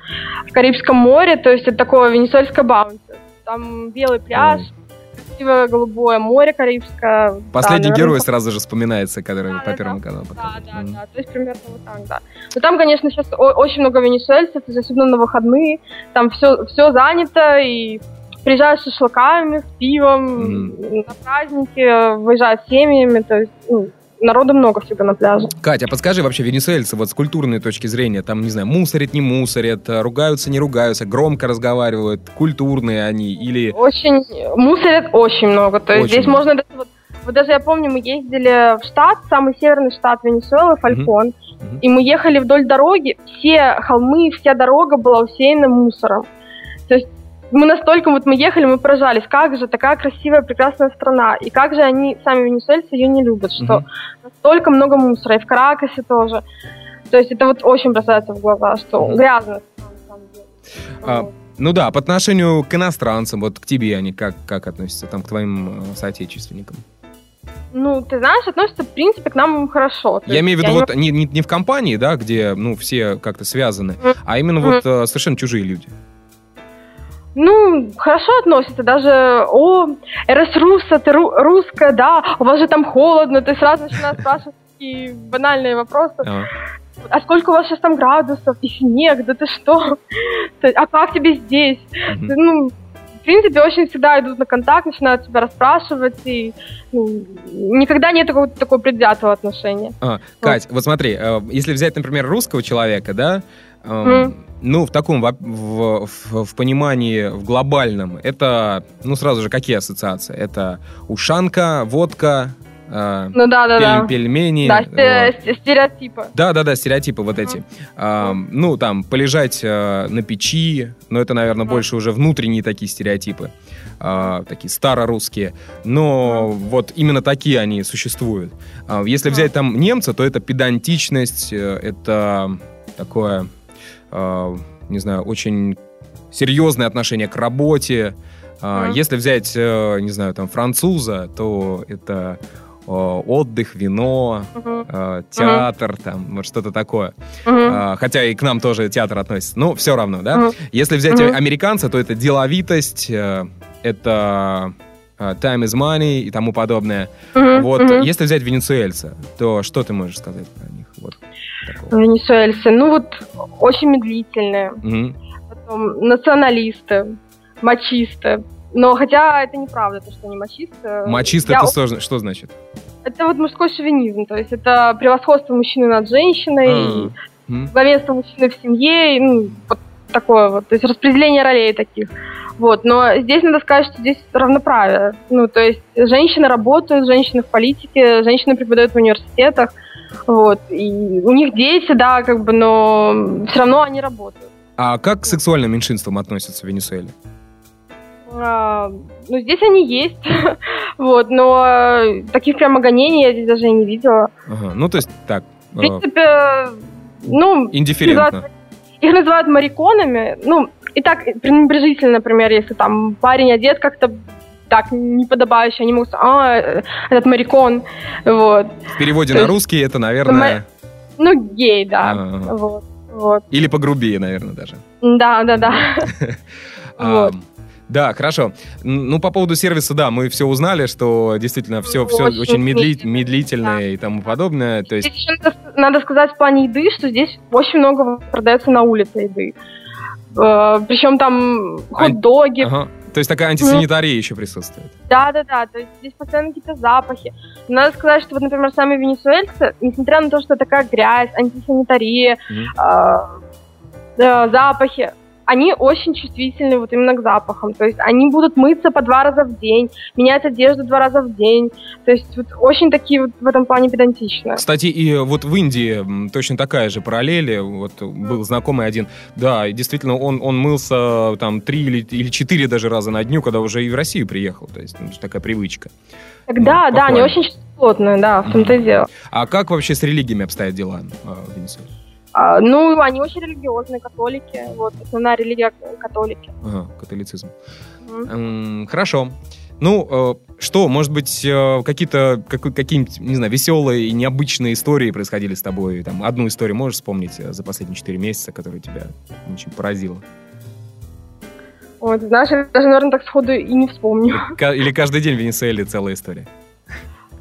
B: в Карибском море, то есть это такое венесуэльское баунти. Там белый пляж, красивое голубое море Карибское.
A: Последний
B: Да,
A: герой
B: наверное,
A: сразу же вспоминается, который
B: Да,
A: по
B: да,
A: Первому
B: да.
A: каналу
B: Да, да,
A: М.
B: да, то есть примерно вот так, да. Но там, конечно, сейчас очень много венесуэльцев, особенно на выходные, там все, все занято, и приезжают с шашлыками, с пивом,
A: Мгм.
B: на праздники, выезжают с семьями, то есть ну, народу много всегда на пляже.
A: Катя, а подскажи вообще, венесуэльцы, вот с культурной точки зрения, там, не знаю, мусорят, не мусорят, э, ругаются, не ругаются, громко разговаривают, культурные они или...
B: Очень, мусорят очень много, то есть
A: Очень
B: здесь
A: много.
B: можно даже вот вот даже я помню, мы ездили в штат, самый северный штат Венесуэлы, Фалькон,
A: Мгм.
B: и мы ехали вдоль дороги, все холмы, вся дорога была усеяна мусором. То есть мы настолько, вот мы ехали, мы поражались, как же такая красивая, прекрасная страна, и как же они, сами венесуэльцы, ее не любят, что
A: Мгм.
B: настолько много мусора, и в Каракасе тоже. То есть это вот очень бросается в глаза, что
A: Мгм.
B: грязно.
A: А. Ну да, по отношению к иностранцам, вот к тебе они как, как относятся, там, к твоим э, соотечественникам?
B: Ну, ты знаешь, относятся, в принципе, к нам хорошо. То
A: Я имею в виду вот не, не, не в компании, да, где, ну, все как-то связаны,
B: Мгм.
A: а именно
B: Мгм.
A: вот э, совершенно чужие люди.
B: Ну, хорошо относятся, даже, о, РС Руса, ты ру- русская, да, у вас же там холодно, ты сразу начинаешь спрашивать такие банальные вопросы.
A: А,
B: А сколько у вас сейчас там градусов? И снег, да ты что? А как тебе здесь?
A: мгм.
B: Ну, в принципе, очень всегда идут на контакт, начинают тебя расспрашивать, и ну, никогда нет такого, такого предвзятого отношения.
A: А, Кать, вот смотри, э, если взять, например, русского человека, да,
B: Мгм.
A: ну, в таком, в, в- в понимании, в глобальном, это, ну, сразу же, какие ассоциации? Это ушанка, водка, э,
B: Ну да, да, да.
A: пель- пельмени.
B: Да,
A: вот.
B: сте- сте- стереотипы.
A: Да, да, да, стереотипы вот эти. Ам, ну, там, полежать э, на печи, но это, наверное,
B: Мгм.
A: больше уже внутренние такие стереотипы, а, такие старорусские. Но вот именно такие они существуют. А, если взять там немца, то это педантичность, э, это такое, не знаю, очень серьезное отношение к работе. А,
B: Мгм.
A: Если взять, э, не знаю, там, француза, то это э, отдых, вино, э, театр, там, вот что-то такое. А, хотя и к нам тоже театр относится. Ну, все равно, да?
B: Мгм.
A: Если взять
B: Мгм.
A: американца, то это деловитость, э, это time is money и тому подобное.
B: Мгм.
A: Вот,
B: Мгм.
A: если взять венесуэльца, то что ты можешь сказать про? Вот такого.
B: Венесуэльцы, ну вот очень медлительные,
A: Мгм.
B: потом националисты, мачисты. Но хотя это неправда, то, что они мачисты.
A: Мачист
B: Я
A: это сложно, что значит?
B: Это вот мужской шовинизм, то есть это превосходство мужчины над женщиной,
A: А,
B: главенство мужчины в семье, и, ну, вот такое вот, то есть распределение ролей таких. Вот, но здесь надо сказать, что здесь равноправие. Ну, то есть женщины работают, женщины в политике, женщины преподают в университетах, вот, и у них дети, да, как бы, но все равно они работают.
A: А как к сексуальным меньшинствам относятся в Венесуэле?
B: А, ну, здесь они есть, вот, но э, таких прямо гонений я здесь даже и не видела.
A: Ага, Ну, то есть так,
B: В
A: э,
B: принципе, ну,
A: индифферентно.
B: Их называют мариконами. Ну, и так пренебрежительно, например, если там парень одет как-то так неподобающе, они могут сказать, а, э, этот марикон, вот.
A: В переводе
B: то
A: на
B: есть-
A: русский это, наверное...
B: Ну, гей, да,
A: Ага.
B: вот, вот.
A: Или погрубее, наверное, даже.
B: Да, да, да.
A: А,
B: Вот.
A: Да, хорошо. Ну, по поводу сервиса, да, мы все узнали, что действительно все, все
B: Очень
A: очень медли- медлительное и тому подобное. То есть,
B: Здесь еще надо, надо сказать в плане еды, что здесь очень много продается на улице еды. Причем там хот-доги,
A: ага. То есть такая антисанитария еще присутствует.
B: Да, да, да. То есть здесь постоянно какие-то запахи. Надо сказать, что вот, например, сами венесуэльцы, несмотря на то, что такая грязь, антисанитария,
A: Мгм.
B: а, да, запахи, они очень чувствительны вот именно к запахам. То есть они будут мыться по два раза в день, менять одежду два раза в день. То есть вот очень такие вот в этом плане педантичные.
A: Кстати, и вот в Индии точно такая же параллель. Вот был знакомый один. Да, и действительно, он, он мылся там три или, или четыре даже раза на дню, когда уже и в Россию приехал. То есть ну, такая привычка.
B: Так, да,
A: Ну,
B: да, они
A: похвально.
B: очень чистоплотные, да, в том-то и дело.
A: А как вообще с религиями обстоят дела а, в Венесуэле?
B: А, ну, они очень религиозные, католики. Вот, основная религия католики.
A: Ага, католицизм.
B: Мгм.
A: М, Хорошо. Ну, э, что, может быть, э, какие-то, как- какие-нибудь, не знаю, веселые и необычные истории происходили с тобой? Там, одну историю можешь вспомнить э, за последние четыре месяца, которая тебя очень поразила?
B: Вот, знаешь, я даже, наверное, так сходу и не вспомню.
A: Ка- Или каждый день в Венесуэле целая история?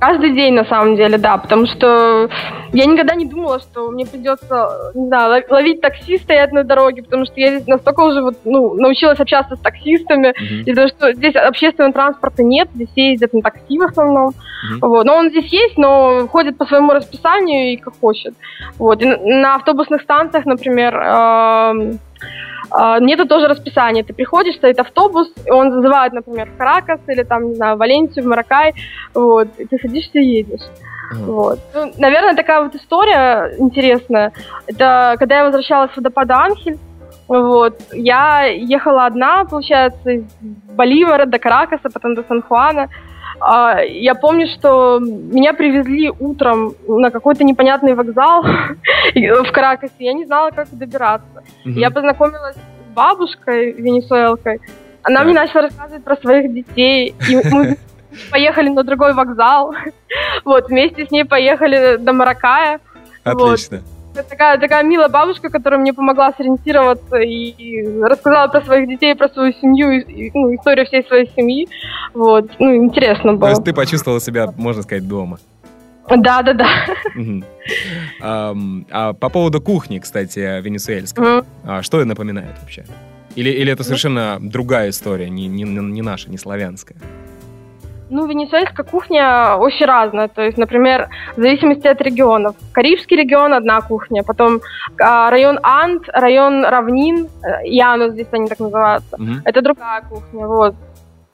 B: Каждый день, на самом деле, да, потому что я никогда не думала, что мне придется, не знаю, лов- ловить такси, стоять на дороге, потому что я здесь настолько уже вот, ну, научилась общаться с таксистами,
A: Мгм.
B: из-за того, что здесь общественного транспорта нет, здесь ездят на такси в основном,
A: Мгм.
B: вот, но он здесь есть, но ходит по своему расписанию и как хочет, вот, и на, автобусных станциях, например, а, Нету тоже расписания. Ты приходишь, стоит автобус, он зазывает, например, в Каракас или там, не знаю, в Валенсию, в Маракай, вот, и ты садишься и едешь.
A: Ага.
B: Вот. Ну, наверное, такая вот история интересная. Это когда я возвращалась с водопада Анхель, вот, я ехала одна, получается, из Боливара до Каракаса, потом до Сан-Хуана. А, Я помню, что меня привезли утром на какой-то непонятный вокзал в Каракасе. Я не знала, как добираться.
A: Мгм.
B: Я познакомилась с бабушкой венесуэлкой. Она
A: Так.
B: мне начала рассказывать про своих детей. И мы поехали на другой вокзал. Вот, вместе с ней поехали до Маракая. Вот.
A: Отлично.
B: Это такая, такая милая бабушка, которая мне помогла сориентироваться и, рассказала про своих детей, про свою семью, и, ну, историю всей своей семьи. Вот, ну, интересно
A: То
B: было.
A: есть ты почувствовала себя, можно сказать, дома.
B: Да, да, да.
A: А по поводу кухни, кстати, венесуэльской. А Что это напоминает вообще? Или, или это совершенно другая история, не, не, не наша, не славянская?
B: Ну, венесуэльская кухня очень разная. То есть, например, в зависимости от регионов. Карибский регион – одна кухня. Потом а, район Анд, район равнин, э, Янус здесь они так называются.
A: Мгм.
B: Это другая кухня, вот.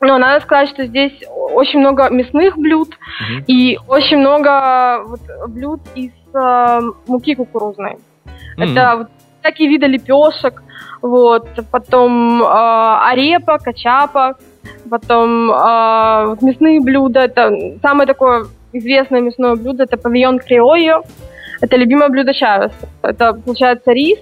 B: Но надо сказать, что здесь очень много мясных блюд
A: Мгм.
B: и очень много вот, блюд из э, муки кукурузной.
A: Мгм.
B: Это вот всякие виды лепешек, вот, потом э, арепа, качапа, потом э, вот мясные блюда. Это самое такое известное мясное блюдо, это павильон криойо. Это любимое блюдо Чавеса. Это, получается, рис,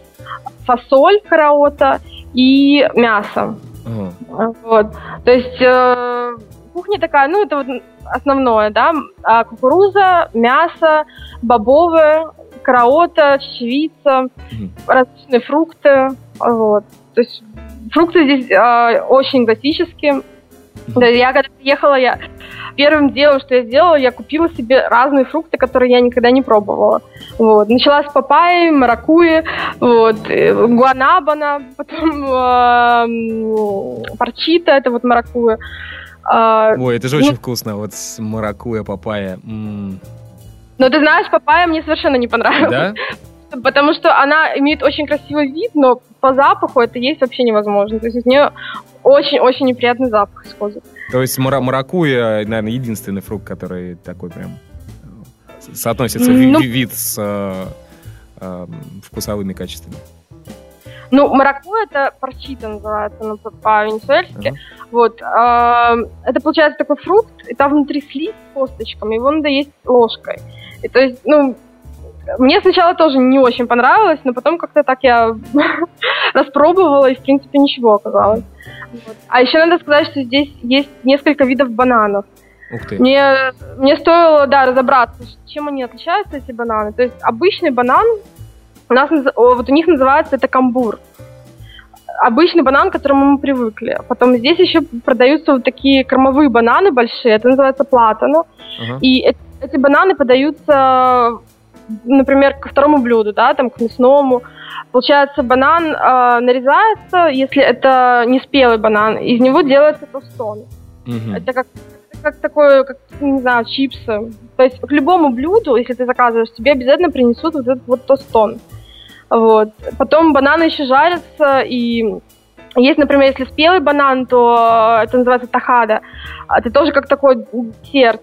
B: фасоль караота и мясо.
A: Ага.
B: Вот. То есть э, кухня такая, ну, это вот основное, да, а кукуруза, мясо, бобовые, караота, чечевица,
A: Мгм.
B: различные фрукты, вот. То есть фрукты здесь э, очень экзотические. Да, я когда приехала, я первым делом, что я сделала, я купила себе разные фрукты, которые я никогда не пробовала. Вот. Начала с папайи, маракуи, вот, э, гуанабана, потом э, парчита, это вот маракуя. А,
A: Ой, это же
B: Ну-
A: очень вкусно. Вот с маракуя, папайя. М.
B: но ты знаешь, папайя мне совершенно не понравилась.
A: Да?
B: Потому что она имеет очень красивый вид, но по запаху это есть вообще невозможно. То есть от нее очень-очень неприятный запах исходит.
A: То есть мара- маракуя, наверное, единственный фрукт, который такой прям э, соотносится
B: Ну-
A: ви- вид с э, э, вкусовыми качествами.
B: Ну, маракуя это парчита называется ну, по- по-венесуэльски.
A: Ага.
B: Вот. а, это получается такой фрукт, и там внутри слизь с косточками, его надо есть ложкой. И то есть, ну, мне сначала тоже не очень понравилось, но потом как-то так я распробовала, и в принципе ничего оказалось. Вот. А еще надо сказать, что здесь есть несколько видов бананов.
A: Ух ты.
B: Мне, мне стоило, да, разобраться, чем они отличаются, эти бананы. То есть обычный банан, у нас, вот у них называется это камбур. Обычный банан, к которому мы привыкли. Потом здесь еще продаются вот такие кормовые бананы большие, это называется платано.
A: Ага.
B: И эти бананы подаются, например, ко второму блюду, да, там, к мясному. Получается, банан э, нарезается, если это не спелый банан, из него делается тостон.
A: Мгм.
B: Это как, как такое, как, не знаю, чипсы. То есть к любому блюду, если ты заказываешь, тебе обязательно принесут вот этот вот тостон. Вот. Потом бананы еще жарятся, и есть, например, если спелый банан, то это называется тахада. А Это тоже как такой десерт,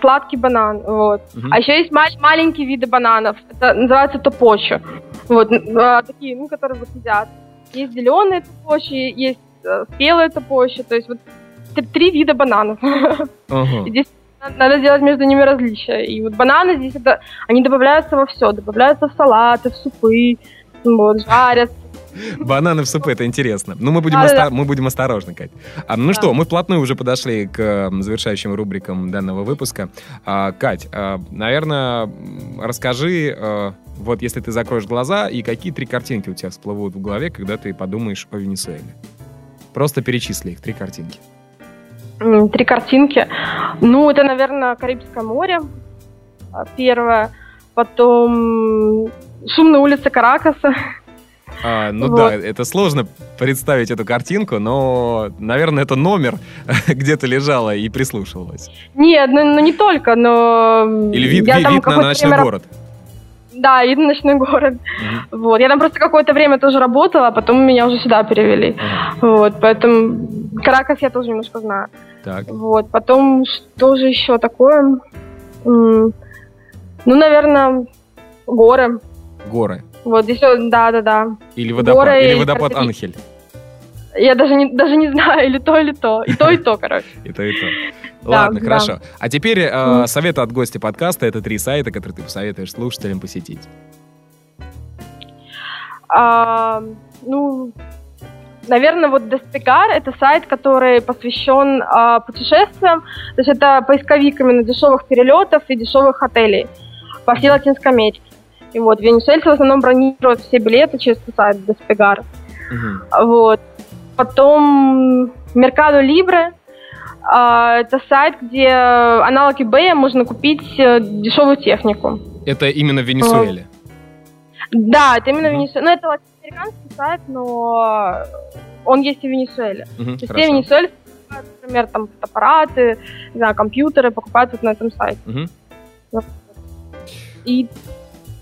B: сладкий банан. Вот.
A: Мгм.
B: А еще есть ма- маленькие виды бананов. Это называется топочи. Вот, э, такие, ну, которые вот едят. Есть зеленые топочи, есть э, спелые топочи. То есть вот т- три вида бананов. И Здесь на- надо делать между ними различия. И вот бананы здесь это, они добавляются во все. Добавляются в салаты, в супы, вот, жарят.
A: Бананы в супе, это интересно. Ну, мы будем,
B: Да-да-да.
A: оста- мы будем осторожны, Кать. А, ну
B: Да.
A: что, мы вплотную уже подошли к завершающим рубрикам данного выпуска. А, Кать, а, наверное, расскажи, э, вот если ты закроешь глаза, и какие три картинки у тебя всплывут в голове, когда ты подумаешь о Венесуэле? Просто перечисли их, три картинки.
B: Три картинки. Ну, это, наверное, Карибское море. а, Первое. Потом шумные улицы Каракаса.
A: А, ну
B: Вот.
A: да, это сложно представить эту картинку, но, наверное, это номер где-то лежала и прислушивалась.
B: Нет, ну, ну не только, но...
A: Или вид,
B: я
A: ви-
B: там
A: вид на ночной
B: время
A: город.
B: Да, вид на ночной город.
A: Мгм.
B: Вот. Я там просто какое-то время тоже работала, а потом меня уже сюда перевели.
A: Ага.
B: Вот, поэтому Каракас я тоже немножко знаю.
A: Так.
B: Вот, потом что же еще такое? Ну, наверное, горы.
A: Горы.
B: Вот здесь, вот, да-да-да.
A: Или водопад,
B: Горы
A: или водопад. Анхель.
B: Я даже не, даже не знаю, или то, или то. И то, и то, короче.
A: И то, и то.
B: Да,
A: Ладно,
B: да.
A: хорошо. А теперь э, советы от гостя подкаста. Это три сайта, которые ты посоветуешь слушателям посетить.
B: А, ну, наверное, вот Despegar — это сайт, который посвящен э, путешествиям. То есть это поисковик именно дешевых перелетов и дешевых отелей по всей Латинской Америке. И вот венесуэльцы в основном бронируют все билеты через сайт Despegar. Угу. Вот. Потом Mercado Libre а, это сайт, где аналог eBay можно купить э, дешевую технику.
A: Это именно в Венесуэле?
B: Да, это именно в Венесуэле. Ну, это латиноамериканский сайт, но он есть и в Венесуэле. Угу, То есть все венесуэльцы, например, там фотоаппараты, не знаю, компьютеры покупают вот на этом сайте. Угу. И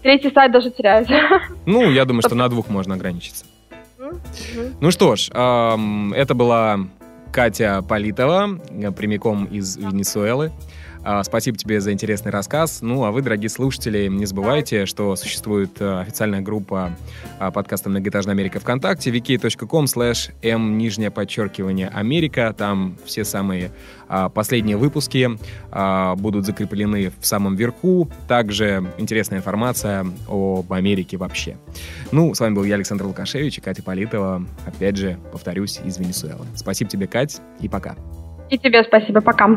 B: третий сайт даже теряется.
A: Ну, я думаю, что на двух можно ограничиться. Ну что ж, это была Катя Политова, прямиком из Венесуэлы. А, спасибо тебе за интересный рассказ. Ну, а вы, дорогие слушатели, не забывайте, что существует э, официальная группа а, подкаста «Многоэтажная Америка» ВКонтакте, wiki.com slash m, нижнее подчеркивание, Америка. Там все самые а, последние выпуски будут закреплены в самом верху. Также интересная информация об Америке вообще. Ну, с вами был я, Александр Лукашевич и Катя Политова. Опять же, повторюсь, из Венесуэлы. Спасибо тебе, Кать, и пока.
B: И тебе спасибо, пока.